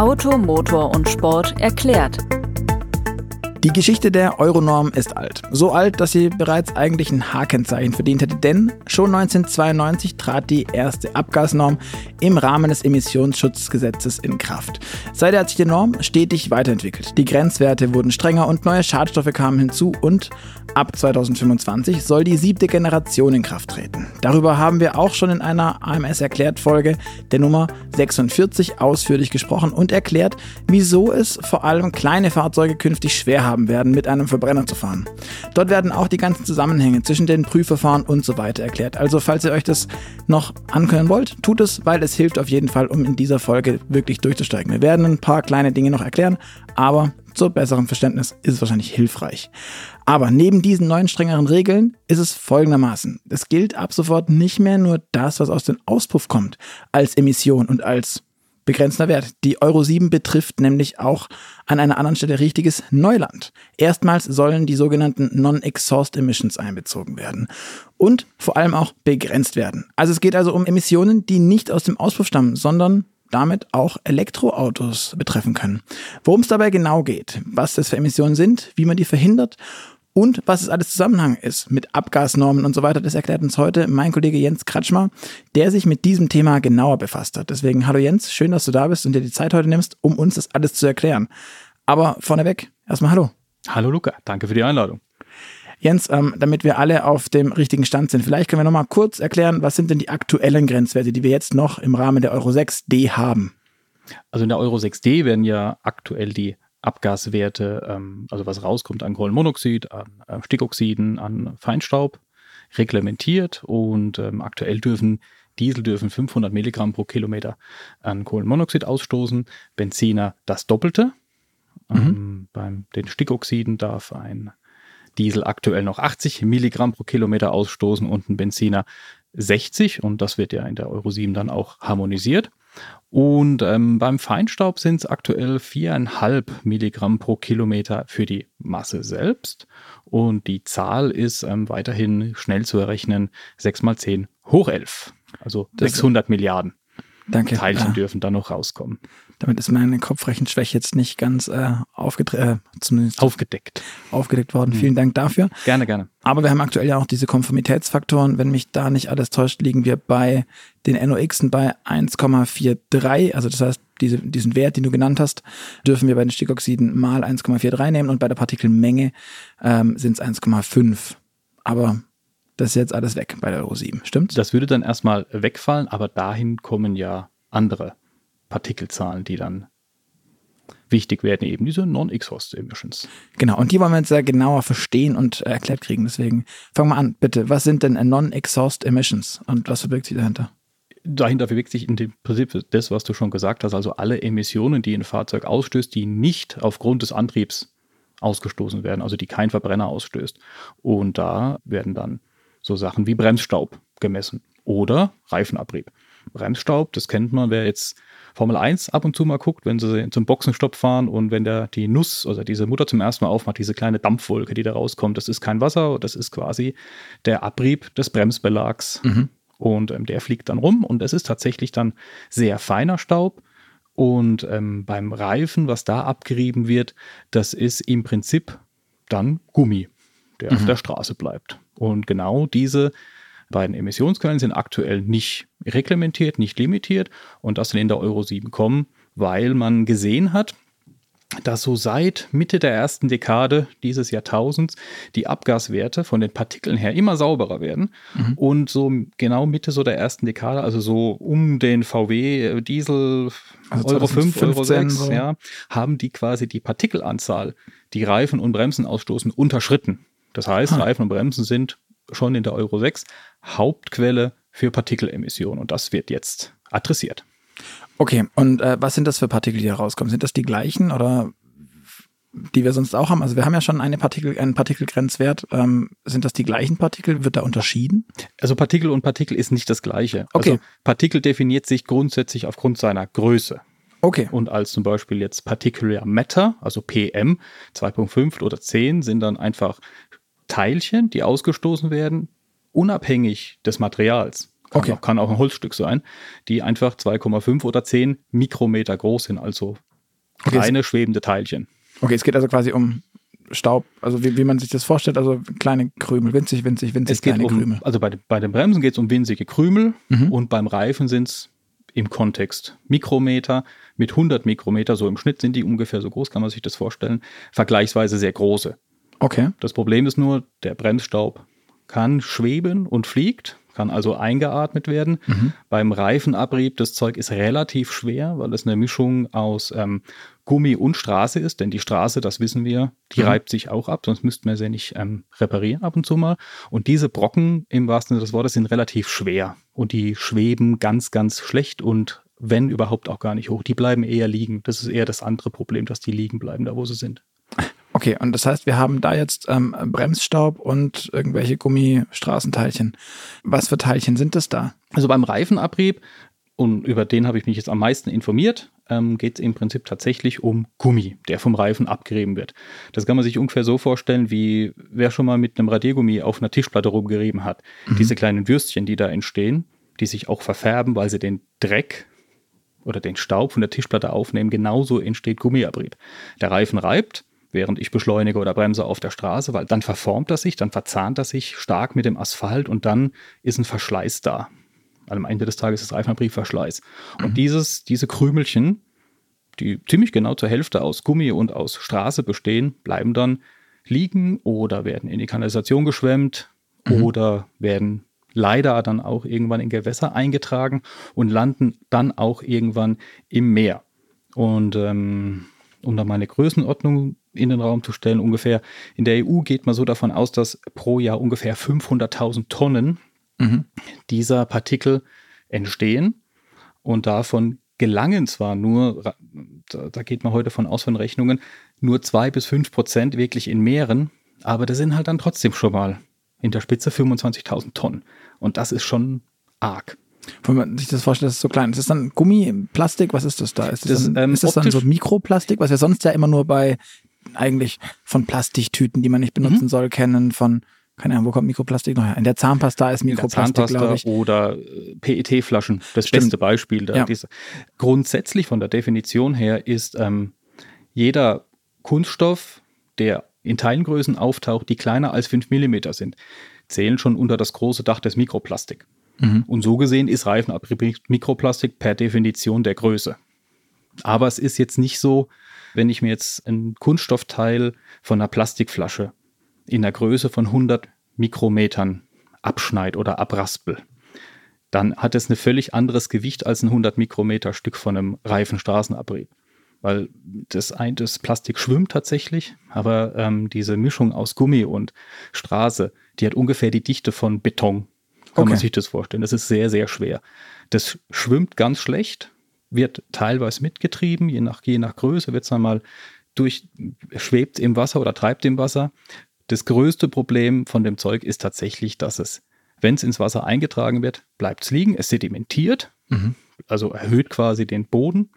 Auto, Motor und Sport erklärt. Die Geschichte der Euronorm ist alt. So alt, dass sie bereits eigentlich ein H-Kennzeichen verdient hätte, denn schon 1992 trat die erste Abgasnorm im Rahmen des Emissionsschutzgesetzes in Kraft. Seither hat sich die Norm stetig weiterentwickelt. Die Grenzwerte wurden strenger und neue Schadstoffe kamen hinzu und ab 2025 soll die siebte Generation in Kraft treten. Darüber haben wir auch schon in einer AMS erklärt Folge der Nummer 46 ausführlich gesprochen und erklärt, wieso es vor allem kleine Fahrzeuge künftig schwer haben haben werden, mit einem Verbrenner zu fahren. Dort werden auch die ganzen Zusammenhänge zwischen den Prüfverfahren und so weiter erklärt. Also falls ihr euch das noch ankönnen wollt, tut es, weil es hilft auf jeden Fall, um in dieser Folge wirklich durchzusteigen. Wir werden ein paar kleine Dinge noch erklären, aber zur besseren Verständnis ist es wahrscheinlich hilfreich. Aber neben diesen neuen strengeren Regeln ist es folgendermaßen. Es gilt ab sofort nicht mehr nur das, was aus dem Auspuff kommt, als Emission und als begrenzender Wert. Die Euro 7 betrifft nämlich auch an einer anderen Stelle richtiges Neuland. Erstmals sollen die sogenannten Non-Exhaust Emissions einbezogen werden und vor allem auch begrenzt werden. Also es geht also um Emissionen, die nicht aus dem Auspuff stammen, sondern damit auch Elektroautos betreffen können. Worum es dabei genau geht, was das für Emissionen sind, wie man die verhindert und was es alles Zusammenhang ist mit Abgasnormen und so weiter, das erklärt uns heute mein Kollege Jens Kratschmer, der sich mit diesem Thema genauer befasst hat. Deswegen, hallo Jens, schön, dass du da bist und dir die Zeit heute nimmst, um uns das alles zu erklären. Aber vorneweg, erstmal hallo. Hallo Luca, danke für die Einladung. Jens, ähm, damit wir alle auf dem richtigen Stand sind, vielleicht können wir nochmal kurz erklären, was sind denn die aktuellen Grenzwerte, die wir jetzt noch im Rahmen der Euro 6D haben? Also in der Euro 6D werden ja aktuell die Abgaswerte, ähm, also was rauskommt an Kohlenmonoxid, an äh, Stickoxiden, an Feinstaub, reglementiert und ähm, aktuell dürfen Diesel dürfen 500 Milligramm pro Kilometer an Kohlenmonoxid ausstoßen, Benziner das Doppelte. Mhm. Ähm, beim den Stickoxiden darf ein Diesel aktuell noch 80 Milligramm pro Kilometer ausstoßen und ein Benziner 60 und das wird ja in der Euro 7 dann auch harmonisiert. Und ähm, beim Feinstaub sind es aktuell viereinhalb Milligramm pro Kilometer für die Masse selbst. Und die Zahl ist ähm, weiterhin schnell zu errechnen, 6 mal 10 hoch 11. Also das 600 Milliarden Danke. Teilchen ja. dürfen da noch rauskommen. Damit ist meine Kopfrechenschwäche jetzt nicht ganz äh, äh, zumindest aufgedeckt. aufgedeckt worden. Mhm. Vielen Dank dafür. Gerne, gerne. Aber wir haben aktuell ja auch diese Konformitätsfaktoren. Wenn mich da nicht alles täuscht, liegen wir bei den NOxen bei 1,43. Also das heißt, diese, diesen Wert, den du genannt hast, dürfen wir bei den Stickoxiden mal 1,43 nehmen und bei der Partikelmenge ähm, sind es 1,5. Aber das ist jetzt alles weg bei der Euro 7, stimmt? Das würde dann erstmal wegfallen, aber dahin kommen ja andere Partikelzahlen, die dann wichtig werden, eben diese Non-Exhaust-Emissions. Genau, und die wollen wir jetzt ja genauer verstehen und erklärt kriegen. Deswegen fangen wir an, bitte. Was sind denn Non-Exhaust-Emissions und was verbirgt sich dahinter? Dahinter verbirgt sich in dem Prinzip das, was du schon gesagt hast, also alle Emissionen, die ein Fahrzeug ausstößt, die nicht aufgrund des Antriebs ausgestoßen werden, also die kein Verbrenner ausstößt. Und da werden dann so Sachen wie Bremsstaub gemessen oder Reifenabrieb. Bremsstaub, das kennt man, wer jetzt Formel 1 ab und zu mal guckt, wenn sie zum Boxenstopp fahren und wenn der die Nuss, also diese Mutter zum ersten Mal aufmacht, diese kleine Dampfwolke, die da rauskommt, das ist kein Wasser, das ist quasi der Abrieb des Bremsbelags. Mhm. Und ähm, der fliegt dann rum und es ist tatsächlich dann sehr feiner Staub. Und ähm, beim Reifen, was da abgerieben wird, das ist im Prinzip dann Gummi, der mhm. auf der Straße bleibt. Und genau diese beiden Emissionsquellen sind aktuell nicht reglementiert, nicht limitiert und das sind in der Euro 7 kommen, weil man gesehen hat, dass so seit Mitte der ersten Dekade dieses Jahrtausends die Abgaswerte von den Partikeln her immer sauberer werden. Mhm. Und so genau Mitte so der ersten Dekade, also so um den VW Diesel also Euro 5, Euro 6, so. ja, haben die quasi die Partikelanzahl, die Reifen und Bremsen ausstoßen, unterschritten. Das heißt, ah. Reifen und Bremsen sind schon in der Euro 6 Hauptquelle für Partikelemissionen und das wird jetzt adressiert. Okay, und äh, was sind das für Partikel, die da rauskommen? Sind das die gleichen oder die wir sonst auch haben? Also wir haben ja schon eine Partikel, einen Partikelgrenzwert. Ähm, sind das die gleichen Partikel? Wird da unterschieden? Also Partikel und Partikel ist nicht das gleiche. Okay. Also Partikel definiert sich grundsätzlich aufgrund seiner Größe. Okay. Und als zum Beispiel jetzt Particular Matter, also PM 2.5 oder 10, sind dann einfach Teilchen, die ausgestoßen werden, unabhängig des Materials. Kann, okay. auch, kann auch ein Holzstück sein, die einfach 2,5 oder 10 Mikrometer groß sind, also Okay, Reine schwebende Teilchen. Okay, es geht also quasi um Staub, also wie, wie man sich das vorstellt, also kleine Krümel, winzig, winzig, winzig es geht kleine um, Krümel. Also bei, bei den Bremsen geht es um winzige Krümel mhm. und beim Reifen sind es im Kontext Mikrometer mit 100 Mikrometer, so im Schnitt sind die ungefähr so groß, kann man sich das vorstellen, vergleichsweise sehr große. Okay. Das Problem ist nur, der Bremsstaub kann schweben und fliegt, kann also eingeatmet werden. Mhm. Beim Reifenabrieb, das Zeug ist relativ schwer, weil es eine Mischung aus ähm, Gummi und Straße ist, denn die Straße, das wissen wir, die mhm. reibt sich auch ab, sonst müssten wir sie nicht ähm, reparieren ab und zu mal. Und diese Brocken im wahrsten Sinne des Wortes sind relativ schwer und die schweben ganz, ganz schlecht und wenn überhaupt auch gar nicht hoch. Die bleiben eher liegen. Das ist eher das andere Problem, dass die liegen bleiben, da wo sie sind. Okay, und das heißt, wir haben da jetzt ähm, Bremsstaub und irgendwelche Gummistraßenteilchen. Was für Teilchen sind das da? Also beim Reifenabrieb, und über den habe ich mich jetzt am meisten informiert, ähm, geht es im Prinzip tatsächlich um Gummi, der vom Reifen abgerieben wird. Das kann man sich ungefähr so vorstellen, wie wer schon mal mit einem Radiergummi auf einer Tischplatte rumgerieben hat. Mhm. Diese kleinen Würstchen, die da entstehen, die sich auch verfärben, weil sie den Dreck oder den Staub von der Tischplatte aufnehmen, genauso entsteht Gummiabrieb. Der Reifen reibt, während ich beschleunige oder bremse auf der Straße, weil dann verformt er sich, dann verzahnt er sich stark mit dem Asphalt und dann ist ein Verschleiß da. Weil am Ende des Tages ist Reifenbrief Verschleiß. Und mhm. dieses, diese Krümelchen, die ziemlich genau zur Hälfte aus Gummi und aus Straße bestehen, bleiben dann liegen oder werden in die Kanalisation geschwemmt mhm. oder werden leider dann auch irgendwann in Gewässer eingetragen und landen dann auch irgendwann im Meer. Und ähm, um da mal eine Größenordnung in den Raum zu stellen, ungefähr in der EU geht man so davon aus, dass pro Jahr ungefähr 500.000 Tonnen mhm. dieser Partikel entstehen und davon gelangen zwar nur, da geht man heute von aus von Rechnungen, nur zwei bis fünf Prozent wirklich in Meeren, aber das sind halt dann trotzdem schon mal in der Spitze 25.000 Tonnen. Und das ist schon arg. Wenn man sich das vorstellt, das ist so klein. Ist das dann Gummi, Plastik? Was ist das da? Ist das, das, dann, ähm, ist das dann so Mikroplastik, was wir sonst ja immer nur bei eigentlich von Plastiktüten, die man nicht benutzen mhm. soll, kennen, von keine Ahnung, wo kommt Mikroplastik noch her? In der Zahnpasta ist Mikroplastik, glaube ich. Oder äh, PET-Flaschen, das Stimmt. beste Beispiel. Da. Ja. Grundsätzlich von der Definition her ist ähm, jeder Kunststoff, der in Teilgrößen auftaucht, die kleiner als 5 mm sind, zählen schon unter das große Dach des Mikroplastik. Mhm. Und so gesehen ist Reifenabrieb Mikroplastik per Definition der Größe. Aber es ist jetzt nicht so, wenn ich mir jetzt ein Kunststoffteil von einer Plastikflasche in der Größe von 100 Mikrometern abschneid oder abraspel, dann hat es ein völlig anderes Gewicht als ein 100 Mikrometer Stück von einem reifen Straßenabrieb. Weil das, ein, das Plastik schwimmt tatsächlich, aber ähm, diese Mischung aus Gummi und Straße, die hat ungefähr die Dichte von Beton. Kann okay. man sich das vorstellen. Das ist sehr, sehr schwer. Das schwimmt ganz schlecht, wird teilweise mitgetrieben, je nach, je nach Größe wird es dann mal durch, schwebt im Wasser oder treibt im Wasser. Das größte Problem von dem Zeug ist tatsächlich, dass es, wenn es ins Wasser eingetragen wird, bleibt es liegen, es sedimentiert, mhm. also erhöht quasi den Boden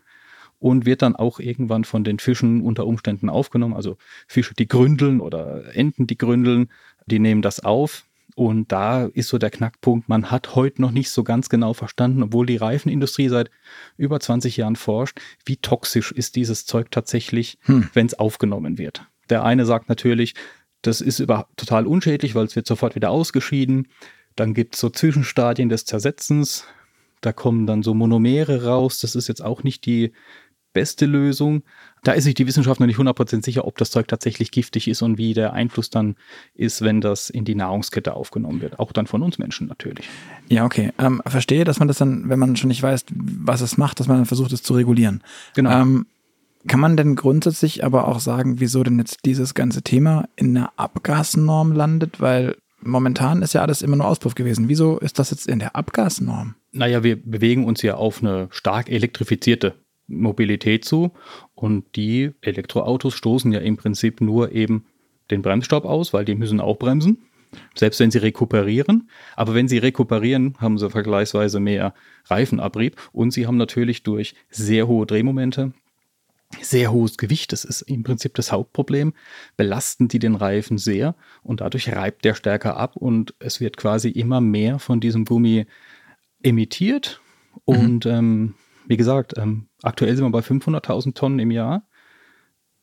und wird dann auch irgendwann von den Fischen unter Umständen aufgenommen. Also Fische, die gründeln oder Enten, die gründeln, die nehmen das auf. Und da ist so der Knackpunkt, man hat heute noch nicht so ganz genau verstanden, obwohl die Reifenindustrie seit über 20 Jahren forscht, wie toxisch ist dieses Zeug tatsächlich, hm. wenn es aufgenommen wird. Der eine sagt natürlich, das ist über, total unschädlich, weil es wird sofort wieder ausgeschieden. Dann gibt es so Zwischenstadien des Zersetzens. Da kommen dann so Monomere raus. Das ist jetzt auch nicht die beste Lösung. Da ist sich die Wissenschaft noch nicht 100% sicher, ob das Zeug tatsächlich giftig ist und wie der Einfluss dann ist, wenn das in die Nahrungskette aufgenommen wird. Auch dann von uns Menschen natürlich. Ja, okay. Ähm, verstehe, dass man das dann, wenn man schon nicht weiß, was es macht, dass man dann versucht, es zu regulieren. Genau. Ähm, kann man denn grundsätzlich aber auch sagen, wieso denn jetzt dieses ganze Thema in einer Abgasnorm landet? Weil momentan ist ja alles immer nur Auspuff gewesen. Wieso ist das jetzt in der Abgasnorm? Naja, wir bewegen uns ja auf eine stark elektrifizierte Mobilität zu und die Elektroautos stoßen ja im Prinzip nur eben den Bremsstaub aus, weil die müssen auch bremsen, selbst wenn sie rekuperieren. Aber wenn sie rekuperieren, haben sie vergleichsweise mehr Reifenabrieb und sie haben natürlich durch sehr hohe Drehmomente sehr hohes Gewicht, das ist im Prinzip das Hauptproblem, belasten die den Reifen sehr und dadurch reibt der stärker ab und es wird quasi immer mehr von diesem Gummi emittiert. Mhm. Und ähm, wie gesagt, ähm, aktuell sind wir bei 500.000 Tonnen im Jahr.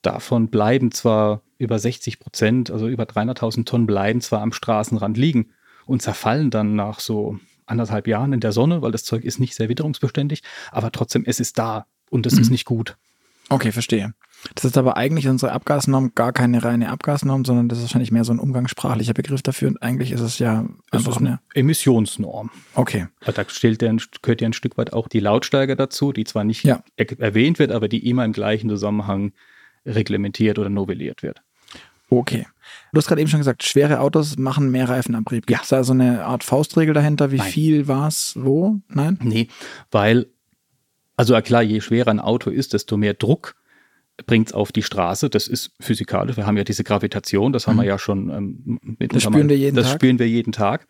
davon bleiben zwar über 60 Prozent, also über 300.000 Tonnen bleiben zwar am Straßenrand liegen und zerfallen dann nach so anderthalb Jahren in der Sonne, weil das Zeug ist nicht sehr witterungsbeständig, aber trotzdem, es ist da und es mhm. ist nicht gut. Okay, verstehe. Das ist aber eigentlich unsere Abgasnorm gar keine reine Abgasnorm, sondern das ist wahrscheinlich mehr so ein umgangssprachlicher Begriff dafür. Und eigentlich ist es ja einfach eine Emissionsnorm. Okay. Da stellt der, gehört ja ein Stück weit auch die Lautstärke dazu, die zwar nicht ja. erwähnt wird, aber die immer im gleichen Zusammenhang reglementiert oder novelliert wird. Okay. Du hast gerade eben schon gesagt, schwere Autos machen mehr Reifenabrieb. Gibt es ja. da so eine Art Faustregel dahinter? Wie Nein. viel war es? Wo? Nein? Nee, weil, also klar, je schwerer ein Auto ist, desto mehr Druck bringt es auf die Straße. Das ist physikalisch. Wir haben ja diese Gravitation, das haben mhm. wir ja schon. Ähm, das spüren wir jeden das Tag. Das spüren wir jeden Tag.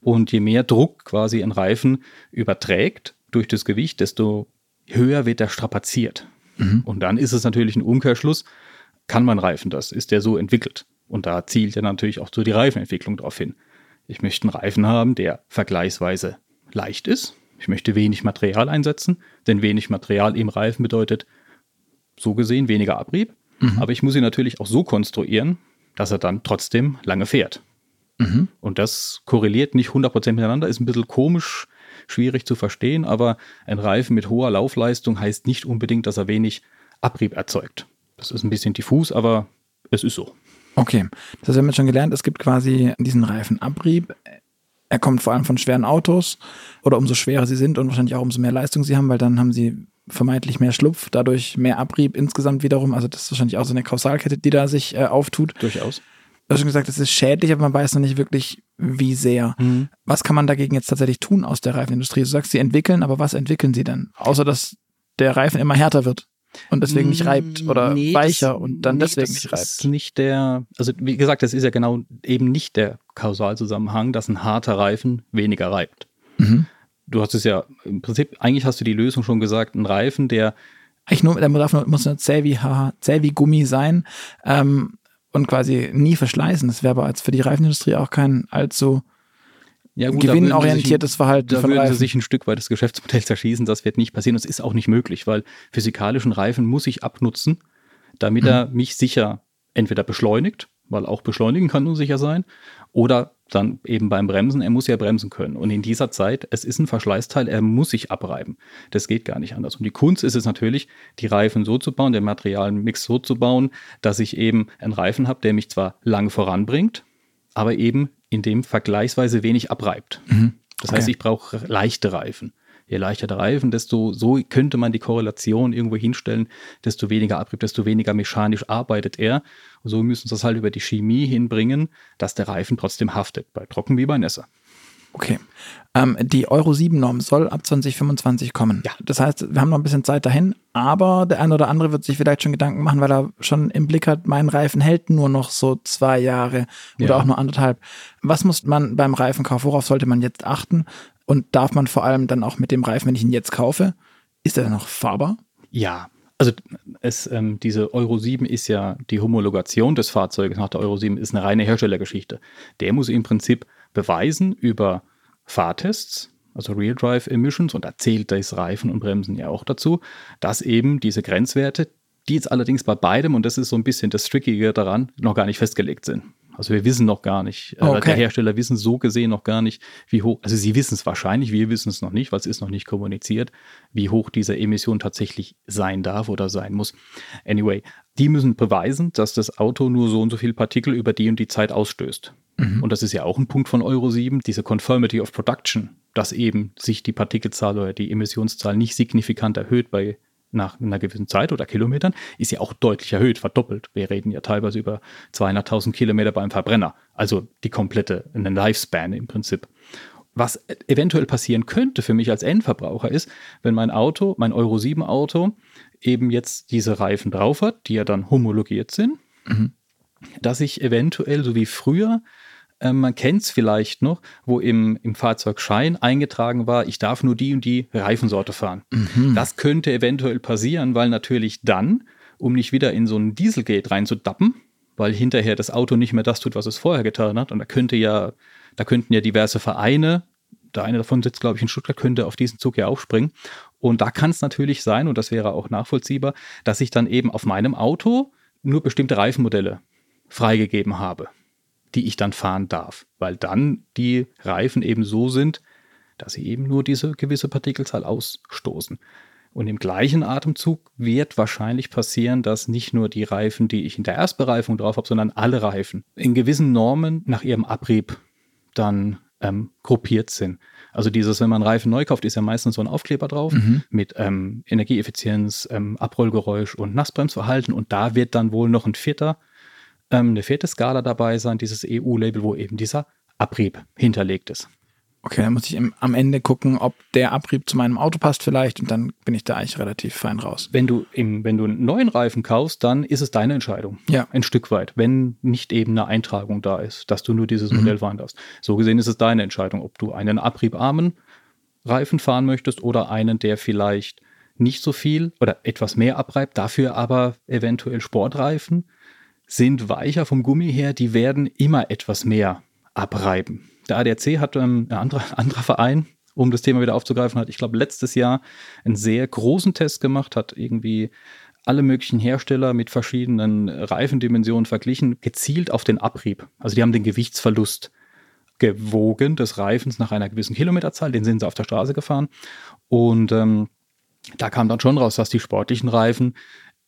Und je mehr Druck quasi ein Reifen überträgt durch das Gewicht, desto höher wird er strapaziert. Mhm. Und dann ist es natürlich ein Umkehrschluss. Kann man Reifen das? Ist der so entwickelt? Und da zielt ja natürlich auch so die Reifenentwicklung drauf hin. Ich möchte einen Reifen haben, der vergleichsweise leicht ist. Ich möchte wenig Material einsetzen, denn wenig Material im Reifen bedeutet so gesehen weniger Abrieb. Mhm. Aber ich muss ihn natürlich auch so konstruieren, dass er dann trotzdem lange fährt. Mhm. Und das korreliert nicht 100% miteinander, ist ein bisschen komisch, schwierig zu verstehen, aber ein Reifen mit hoher Laufleistung heißt nicht unbedingt, dass er wenig Abrieb erzeugt. Das ist ein bisschen diffus, aber es ist so. Okay, das haben wir schon gelernt. Es gibt quasi diesen Reifenabrieb. Er kommt vor allem von schweren Autos oder umso schwerer sie sind und wahrscheinlich auch umso mehr Leistung sie haben, weil dann haben sie vermeintlich mehr Schlupf, dadurch mehr Abrieb insgesamt wiederum. Also das ist wahrscheinlich auch so eine Kausalkette, die da sich äh, auftut. Durchaus. Du hast schon gesagt, es ist schädlich, aber man weiß noch nicht wirklich, wie sehr. Mhm. Was kann man dagegen jetzt tatsächlich tun aus der Reifenindustrie? Du sagst, sie entwickeln, aber was entwickeln sie denn? Außer, dass der Reifen immer härter wird und deswegen nicht reibt oder nee, weicher und dann nee, deswegen nicht reibt. Das ist nicht der, also wie gesagt, das ist ja genau eben nicht der Kausalzusammenhang, dass ein harter Reifen weniger reibt. Mhm. Du hast es ja im Prinzip, eigentlich hast du die Lösung schon gesagt, ein Reifen, der eigentlich nur, der darf nur, muss nur zäh wie, zäh wie Gummi sein ähm, und quasi nie verschleißen. Das wäre aber als für die Reifenindustrie auch kein allzu ja, gut, gewinnorientiertes sich, Verhalten. Da würden Reifen. sie sich ein Stück weit das Geschäftsmodell zerschießen. Das wird nicht passieren. Das ist auch nicht möglich, weil physikalischen Reifen muss ich abnutzen, damit mhm. er mich sicher entweder beschleunigt, weil auch beschleunigen kann unsicher sein, oder dann eben beim Bremsen, er muss ja bremsen können. Und in dieser Zeit, es ist ein Verschleißteil, er muss sich abreiben. Das geht gar nicht anders. Und die Kunst ist es natürlich, die Reifen so zu bauen, den Materialmix so zu bauen, dass ich eben einen Reifen habe, der mich zwar lang voranbringt, aber eben in dem vergleichsweise wenig abreibt. Mhm. Das okay. heißt, ich brauche leichte Reifen. Je leichter der Reifen, desto so könnte man die Korrelation irgendwo hinstellen, desto weniger Abrieb, desto weniger mechanisch arbeitet er. Und so müssen sie es halt über die Chemie hinbringen, dass der Reifen trotzdem haftet, bei trocken wie bei Nässer. Okay. Ähm, die Euro 7-Norm soll ab 2025 kommen. Ja. Das heißt, wir haben noch ein bisschen Zeit dahin, aber der eine oder andere wird sich vielleicht schon Gedanken machen, weil er schon im Blick hat, mein Reifen hält nur noch so zwei Jahre oder ja. auch nur anderthalb. Was muss man beim Reifenkauf, worauf sollte man jetzt achten? Und darf man vor allem dann auch mit dem Reifen, wenn ich ihn jetzt kaufe, ist er noch fahrbar? Ja, also es, ähm, diese Euro 7 ist ja die Homologation des Fahrzeuges nach der Euro 7 ist eine reine Herstellergeschichte. Der muss im Prinzip beweisen über Fahrtests, also Real Drive Emissions, und da zählt das Reifen und Bremsen ja auch dazu, dass eben diese Grenzwerte, die jetzt allerdings bei beidem, und das ist so ein bisschen das Trickige daran, noch gar nicht festgelegt sind. Also wir wissen noch gar nicht, äh, okay. der Hersteller wissen so gesehen noch gar nicht, wie hoch, also sie wissen es wahrscheinlich, wir wissen es noch nicht, weil es ist noch nicht kommuniziert, wie hoch diese Emission tatsächlich sein darf oder sein muss. Anyway, die müssen beweisen, dass das Auto nur so und so viel Partikel über die und die Zeit ausstößt. Mhm. Und das ist ja auch ein Punkt von Euro 7, diese Conformity of Production, dass eben sich die Partikelzahl oder die Emissionszahl nicht signifikant erhöht bei nach einer gewissen Zeit oder Kilometern, ist ja auch deutlich erhöht, verdoppelt. Wir reden ja teilweise über 200.000 Kilometer beim Verbrenner, also die komplette, eine Lifespan im Prinzip. Was eventuell passieren könnte für mich als Endverbraucher ist, wenn mein Auto, mein Euro 7 Auto, eben jetzt diese Reifen drauf hat, die ja dann homologiert sind, mhm. dass ich eventuell, so wie früher, man kennt es vielleicht noch, wo im, im Fahrzeugschein eingetragen war, ich darf nur die und die Reifensorte fahren. Mhm. Das könnte eventuell passieren, weil natürlich dann, um nicht wieder in so ein Dieselgate reinzudappen, weil hinterher das Auto nicht mehr das tut, was es vorher getan hat, und da könnte ja, da könnten ja diverse Vereine der eine davon sitzt, glaube ich, in Stuttgart, könnte auf diesen Zug ja aufspringen. Und da kann es natürlich sein, und das wäre auch nachvollziehbar, dass ich dann eben auf meinem Auto nur bestimmte Reifenmodelle freigegeben habe, die ich dann fahren darf, weil dann die Reifen eben so sind, dass sie eben nur diese gewisse Partikelzahl ausstoßen. Und im gleichen Atemzug wird wahrscheinlich passieren, dass nicht nur die Reifen, die ich in der Erstbereifung drauf habe, sondern alle Reifen in gewissen Normen nach ihrem Abrieb dann ähm, gruppiert sind. Also dieses, wenn man Reifen neu kauft, ist ja meistens so ein Aufkleber drauf mhm. mit ähm, Energieeffizienz, ähm, Abrollgeräusch und Nassbremsverhalten. Und da wird dann wohl noch ein vierter, ähm, eine vierte Skala dabei sein, dieses EU-Label, wo eben dieser Abrieb hinterlegt ist. Okay, dann muss ich im, am Ende gucken, ob der Abrieb zu meinem Auto passt vielleicht und dann bin ich da eigentlich relativ fein raus. Wenn du, im, wenn du einen neuen Reifen kaufst, dann ist es deine Entscheidung. Ja. Ein Stück weit, wenn nicht eben eine Eintragung da ist, dass du nur dieses mhm. Modell fahren darfst. So gesehen ist es deine Entscheidung, ob du einen abriebarmen Reifen fahren möchtest oder einen, der vielleicht nicht so viel oder etwas mehr abreibt, dafür aber eventuell Sportreifen sind weicher vom Gummi her, die werden immer etwas mehr abreiben. Der ADAC hat ähm, ein anderer, anderer Verein, um das Thema wieder aufzugreifen, hat, ich glaube, letztes Jahr einen sehr großen Test gemacht, hat irgendwie alle möglichen Hersteller mit verschiedenen Reifendimensionen verglichen, gezielt auf den Abrieb. Also die haben den Gewichtsverlust gewogen des Reifens nach einer gewissen Kilometerzahl, den sind sie auf der Straße gefahren. Und ähm, da kam dann schon raus, dass die sportlichen Reifen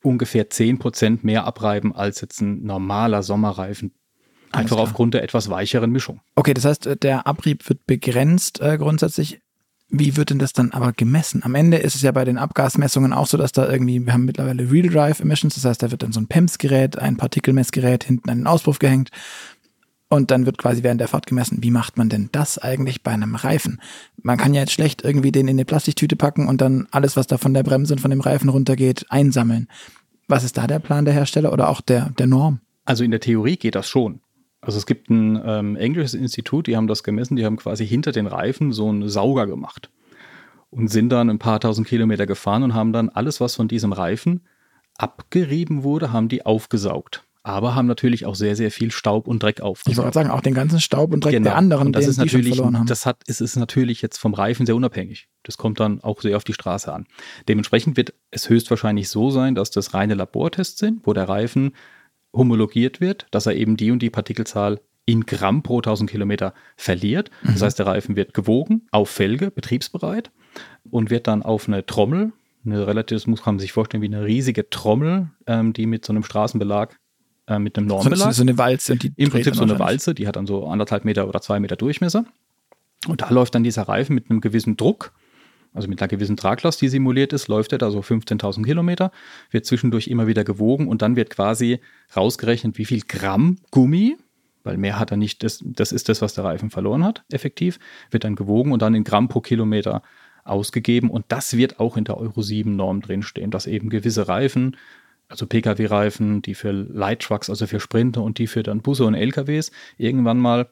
ungefähr 10% mehr abreiben als jetzt ein normaler Sommerreifen, Einfach aufgrund der etwas weicheren Mischung. Okay, das heißt, äh, der Abrieb wird begrenzt äh, grundsätzlich. Wie wird denn das dann aber gemessen? Am Ende ist es ja bei den Abgasmessungen auch so, dass da irgendwie, wir haben mittlerweile Real Drive Emissions, das heißt, da wird dann so ein PEMS-Gerät, ein Partikelmessgerät hinten an den Auspuff gehängt und dann wird quasi während der Fahrt gemessen. Wie macht man denn das eigentlich bei einem Reifen? Man kann ja jetzt schlecht irgendwie den in eine Plastiktüte packen und dann alles, was da von der Bremse und von dem Reifen runtergeht, einsammeln. Was ist da der Plan der Hersteller oder auch der, der Norm? Also in der Theorie geht das schon. Also es gibt ein ähm, englisches Institut, die haben das gemessen, die haben quasi hinter den Reifen so einen Sauger gemacht und sind dann ein paar tausend Kilometer gefahren und haben dann alles, was von diesem Reifen abgerieben wurde, haben die aufgesaugt. Aber haben natürlich auch sehr, sehr viel Staub und Dreck aufgesaugt. Ich wollte sagen, auch den ganzen Staub und Dreck genau. der anderen, und das ist natürlich, verloren haben. Das hat, ist, ist natürlich jetzt vom Reifen sehr unabhängig. Das kommt dann auch sehr auf die Straße an. Dementsprechend wird es höchstwahrscheinlich so sein, dass das reine Labortests sind, wo der Reifen homologiert wird, dass er eben die und die Partikelzahl in Gramm pro 1000 Kilometer verliert. Mhm. Das heißt, der Reifen wird gewogen auf Felge, betriebsbereit und wird dann auf eine Trommel, eine relativ, das muss man sich vorstellen, wie eine riesige Trommel, ähm, die mit so einem Straßenbelag, äh, mit einem Normbelag. So, so eine Walze, die Im Prinzip so eine Walze, die hat dann so anderthalb Meter oder zwei Meter Durchmesser. Und da läuft dann dieser Reifen mit einem gewissen Druck also mit einer gewissen Traglast, die simuliert ist, läuft er da so 15.000 Kilometer, wird zwischendurch immer wieder gewogen und dann wird quasi rausgerechnet, wie viel Gramm Gummi, weil mehr hat er nicht, das, das ist das, was der Reifen verloren hat, effektiv, wird dann gewogen und dann in Gramm pro Kilometer ausgegeben und das wird auch in der Euro 7 Norm drinstehen, dass eben gewisse Reifen, also Pkw-Reifen, die für Light Trucks, also für Sprinter und die für dann Busse und LKWs irgendwann mal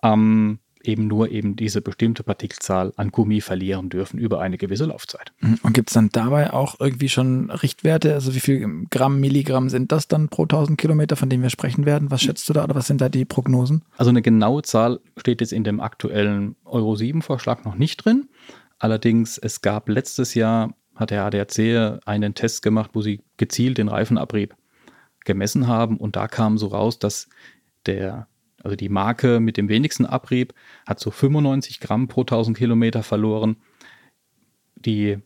am eben nur eben diese bestimmte Partikelzahl an Gummi verlieren dürfen über eine gewisse Laufzeit. Mhm. Und gibt es dann dabei auch irgendwie schon Richtwerte? Also wie viel Gramm, Milligramm sind das dann pro 1000 Kilometer, von denen wir sprechen werden? Was schätzt du da oder was sind da die Prognosen? Also eine genaue Zahl steht jetzt in dem aktuellen Euro 7 Vorschlag noch nicht drin. Allerdings, es gab letztes Jahr, hat der ADAC einen Test gemacht, wo sie gezielt den Reifenabrieb gemessen haben und da kam so raus, dass der also die Marke mit dem wenigsten Abrieb hat so 95 Gramm pro 1000 Kilometer verloren. Die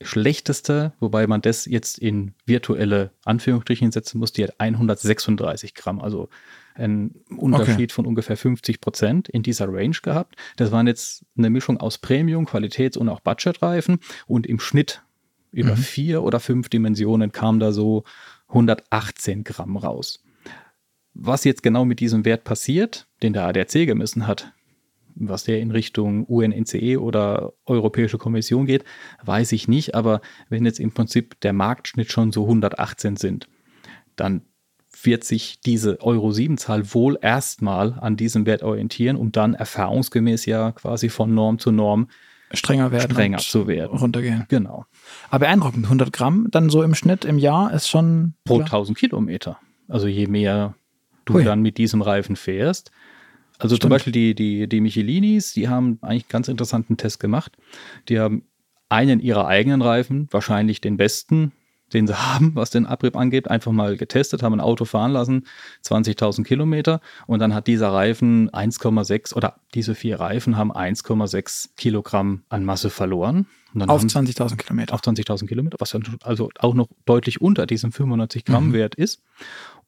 schlechteste, wobei man das jetzt in virtuelle Anführungsstrichen setzen muss, die hat 136 Gramm, also ein Unterschied okay. von ungefähr 50 Prozent in dieser Range gehabt. Das waren jetzt eine Mischung aus Premium, Qualitäts- und auch Budgetreifen und im Schnitt über mhm. vier oder fünf Dimensionen kam da so 118 Gramm raus. Was jetzt genau mit diesem Wert passiert, den der ADAC gemessen hat, was der in Richtung UNNCE oder Europäische Kommission geht, weiß ich nicht. Aber wenn jetzt im Prinzip der Marktschnitt schon so 118 sind, dann wird sich diese Euro-7-Zahl wohl erstmal an diesem Wert orientieren, um dann erfahrungsgemäß ja quasi von Norm zu Norm strenger werden strenger zu werden. Runtergehen. Genau. Aber beeindruckend, 100 Gramm dann so im Schnitt im Jahr ist schon. Pro klar. 1000 Kilometer. Also je mehr du Ui. dann mit diesem Reifen fährst. Also Stimmt. zum Beispiel die, die, die Michelinis, die haben eigentlich einen ganz interessanten Test gemacht. Die haben einen ihrer eigenen Reifen, wahrscheinlich den besten den sie haben, was den Abrieb angeht, einfach mal getestet, haben ein Auto fahren lassen, 20.000 Kilometer und dann hat dieser Reifen 1,6 oder diese vier Reifen haben 1,6 Kilogramm an Masse verloren. auf 20.000 Kilometer. Auf 20.000 Kilometer, was dann also auch noch deutlich unter diesem 95 Gramm mhm. Wert ist.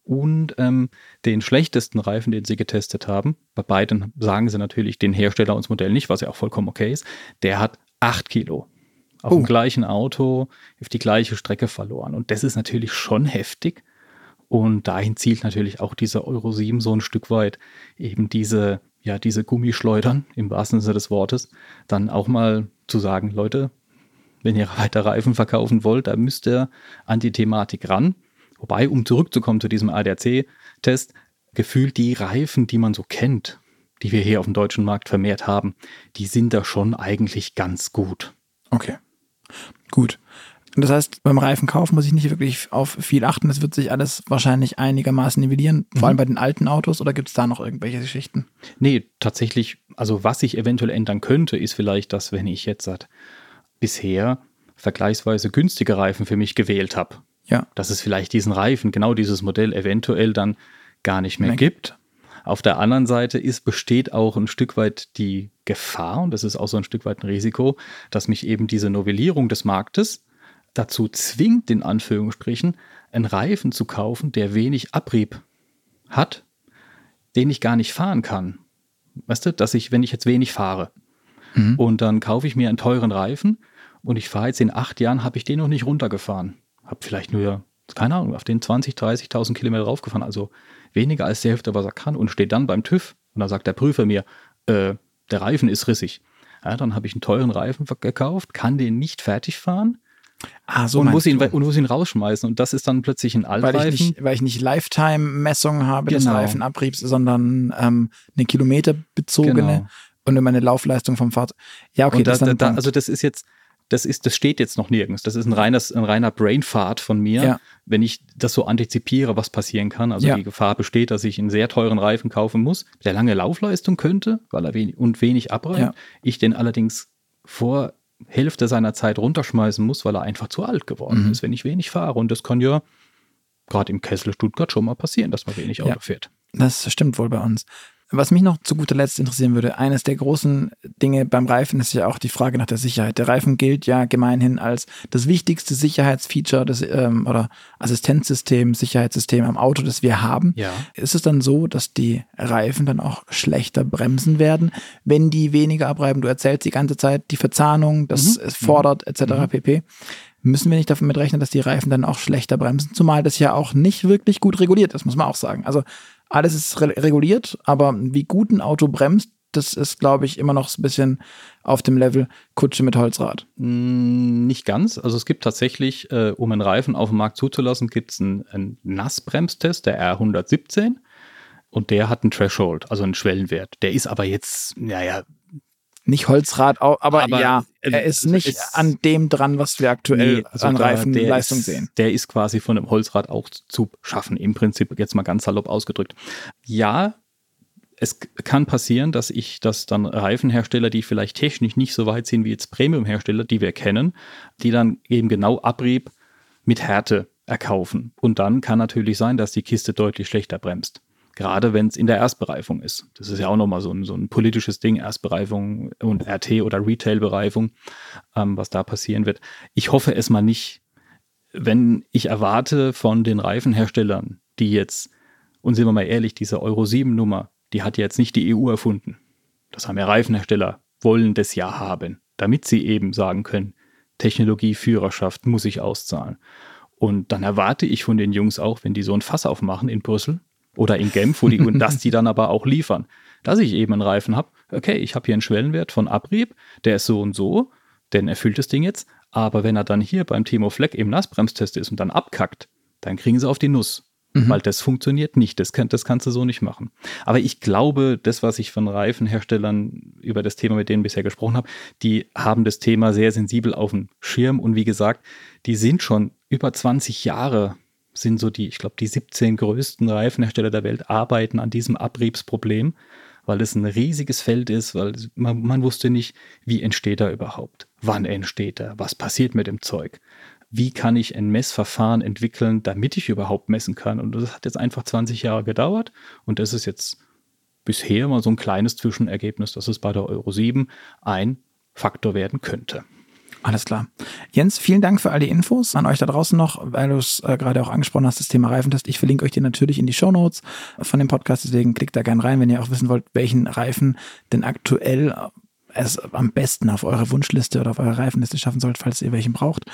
Und ähm, den schlechtesten Reifen, den sie getestet haben, bei beiden sagen sie natürlich den Hersteller und das Modell nicht, was ja auch vollkommen okay ist, der hat 8 Kilo auf oh. dem gleichen Auto auf die gleiche Strecke verloren. Und das ist natürlich schon heftig. Und dahin zielt natürlich auch dieser Euro 7 so ein Stück weit eben diese, ja, diese Gummischleudern im wahrsten Sinne des Wortes, dann auch mal zu sagen, Leute, wenn ihr weiter Reifen verkaufen wollt, da müsst ihr an die Thematik ran. Wobei, um zurückzukommen zu diesem ADAC-Test, gefühlt die Reifen, die man so kennt, die wir hier auf dem deutschen Markt vermehrt haben, die sind da schon eigentlich ganz gut. Okay. Gut. Das heißt, beim Reifenkauf muss ich nicht wirklich auf viel achten. Das wird sich alles wahrscheinlich einigermaßen nivellieren, vor mhm. allem bei den alten Autos, oder gibt es da noch irgendwelche Geschichten? Nee, tatsächlich, also was sich eventuell ändern könnte, ist vielleicht, dass wenn ich jetzt seit bisher vergleichsweise günstige Reifen für mich gewählt habe, ja. dass es vielleicht diesen Reifen, genau dieses Modell eventuell dann gar nicht mehr Nein. gibt. Auf der anderen Seite ist, besteht auch ein Stück weit die Gefahr, und das ist auch so ein Stück weit ein Risiko, dass mich eben diese Novellierung des Marktes dazu zwingt, in Anführungsstrichen, einen Reifen zu kaufen, der wenig Abrieb hat, den ich gar nicht fahren kann. Weißt du, dass ich, wenn ich jetzt wenig fahre mhm. und dann kaufe ich mir einen teuren Reifen und ich fahre jetzt in acht Jahren, habe ich den noch nicht runtergefahren. Habe vielleicht nur, keine Ahnung, auf den 20, 30.000 Kilometer draufgefahren, also weniger als die Hälfte, was er kann und steht dann beim TÜV und dann sagt der Prüfer mir, äh, der Reifen ist rissig. Ja, dann habe ich einen teuren Reifen gekauft, kann den nicht fertig fahren Ah, so und, muss ihn, und muss ihn rausschmeißen. Und das ist dann plötzlich ein Altreifen. Weil ich nicht, weil ich nicht Lifetime-Messung habe genau. des Reifenabriebs, sondern ähm, eine kilometerbezogene genau. und meine Laufleistung vom Fahrzeug. Ja, okay, das da, da, Also das ist jetzt, das ist, das steht jetzt noch nirgends. Das ist ein reines, ein reiner Brainfart von mir, ja. wenn ich das so antizipiere, was passieren kann. Also ja. die Gefahr besteht, dass ich einen sehr teuren Reifen kaufen muss, der lange Laufleistung könnte, weil er wenig und wenig abreibt. Ja. Ich den allerdings vor Hälfte seiner Zeit runterschmeißen muss, weil er einfach zu alt geworden mhm. ist, wenn ich wenig fahre. Und das kann ja gerade im Kessel Stuttgart schon mal passieren, dass man wenig Auto fährt. Das stimmt wohl bei uns. Was mich noch zu guter Letzt interessieren würde, eines der großen Dinge beim Reifen ist ja auch die Frage nach der Sicherheit. Der Reifen gilt ja gemeinhin als das wichtigste Sicherheitsfeature des, ähm, oder Assistenzsystem, Sicherheitssystem am Auto, das wir haben. Ja. Ist es dann so, dass die Reifen dann auch schlechter bremsen werden, wenn die weniger abreiben? Du erzählst die ganze Zeit die Verzahnung, das mhm. es fordert etc. Mhm. pp müssen wir nicht damit rechnen, dass die Reifen dann auch schlechter bremsen, zumal das ja auch nicht wirklich gut reguliert ist, muss man auch sagen. Also alles ist re reguliert, aber wie gut ein Auto bremst, das ist, glaube ich, immer noch ein bisschen auf dem Level Kutsche mit Holzrad. Mm, nicht ganz. Also es gibt tatsächlich, äh, um einen Reifen auf dem Markt zuzulassen, gibt es einen, einen Nassbremstest, der R117. Und der hat einen Threshold, also einen Schwellenwert. Der ist aber jetzt, naja, nicht Holzrad, aber, aber ja, äh, er ist nicht ist, an dem dran, was wir aktuell nee, also an Reifenleistung sehen. Der ist quasi von einem Holzrad auch zu schaffen, im Prinzip jetzt mal ganz salopp ausgedrückt. Ja, es kann passieren, dass ich, dass dann Reifenhersteller, die vielleicht technisch nicht so weit sind wie jetzt Premium-Hersteller, die wir kennen, die dann eben genau Abrieb mit Härte erkaufen. Und dann kann natürlich sein, dass die Kiste deutlich schlechter bremst. Gerade wenn es in der Erstbereifung ist. Das ist ja auch nochmal so ein, so ein politisches Ding, Erstbereifung und RT oder Retail-Bereifung, ähm, was da passieren wird. Ich hoffe es mal nicht, wenn ich erwarte von den Reifenherstellern, die jetzt, und sind wir mal ehrlich, diese Euro 7 Nummer, die hat jetzt nicht die EU erfunden. Das haben ja Reifenhersteller, wollen das ja haben, damit sie eben sagen können, Technologieführerschaft muss ich auszahlen. Und dann erwarte ich von den Jungs auch, wenn die so ein Fass aufmachen in Brüssel, oder in Genf, wo die, und dass die dann aber auch liefern. Dass ich eben einen Reifen habe, okay, ich habe hier einen Schwellenwert von Abrieb, der ist so und so, denn erfüllt das Ding jetzt, aber wenn er dann hier beim Timo Fleck im Nassbremstest ist und dann abkackt, dann kriegen sie auf die Nuss. Mhm. Weil das funktioniert nicht, das, kann, das kannst du so nicht machen. Aber ich glaube, das, was ich von Reifenherstellern über das Thema mit denen bisher gesprochen habe, die haben das Thema sehr sensibel auf dem Schirm und wie gesagt, die sind schon über 20 Jahre sind so die, ich glaube, die 17 größten Reifenhersteller der Welt arbeiten an diesem Abriebsproblem, weil es ein riesiges Feld ist, weil man, man wusste nicht, wie entsteht er überhaupt, wann entsteht er, was passiert mit dem Zeug, wie kann ich ein Messverfahren entwickeln, damit ich überhaupt messen kann. Und das hat jetzt einfach 20 Jahre gedauert und das ist jetzt bisher mal so ein kleines Zwischenergebnis, dass es bei der Euro 7 ein Faktor werden könnte. Alles klar. Jens, vielen Dank für all die Infos. An euch da draußen noch, weil du es äh, gerade auch angesprochen hast, das Thema Reifentest. Ich verlinke euch die natürlich in die Show Notes von dem Podcast. Deswegen klickt da gerne rein, wenn ihr auch wissen wollt, welchen Reifen denn aktuell es am besten auf eure Wunschliste oder auf eure Reifenliste schaffen sollt, falls ihr welchen braucht.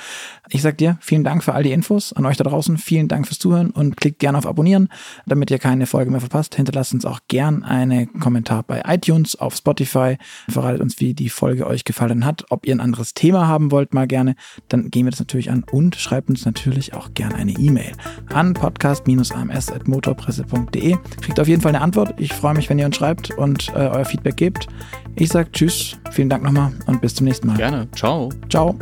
Ich sag dir vielen Dank für all die Infos. An euch da draußen vielen Dank fürs Zuhören und klickt gerne auf Abonnieren, damit ihr keine Folge mehr verpasst. Hinterlasst uns auch gern einen Kommentar bei iTunes, auf Spotify. Verratet uns, wie die Folge euch gefallen hat. Ob ihr ein anderes Thema haben wollt, mal gerne, dann gehen wir das natürlich an und schreibt uns natürlich auch gerne eine E-Mail an podcast-ams.motorpresse.de. Kriegt auf jeden Fall eine Antwort. Ich freue mich, wenn ihr uns schreibt und äh, euer Feedback gebt. Ich sage Tschüss, vielen Dank nochmal und bis zum nächsten Mal. Gerne. Ciao. Ciao.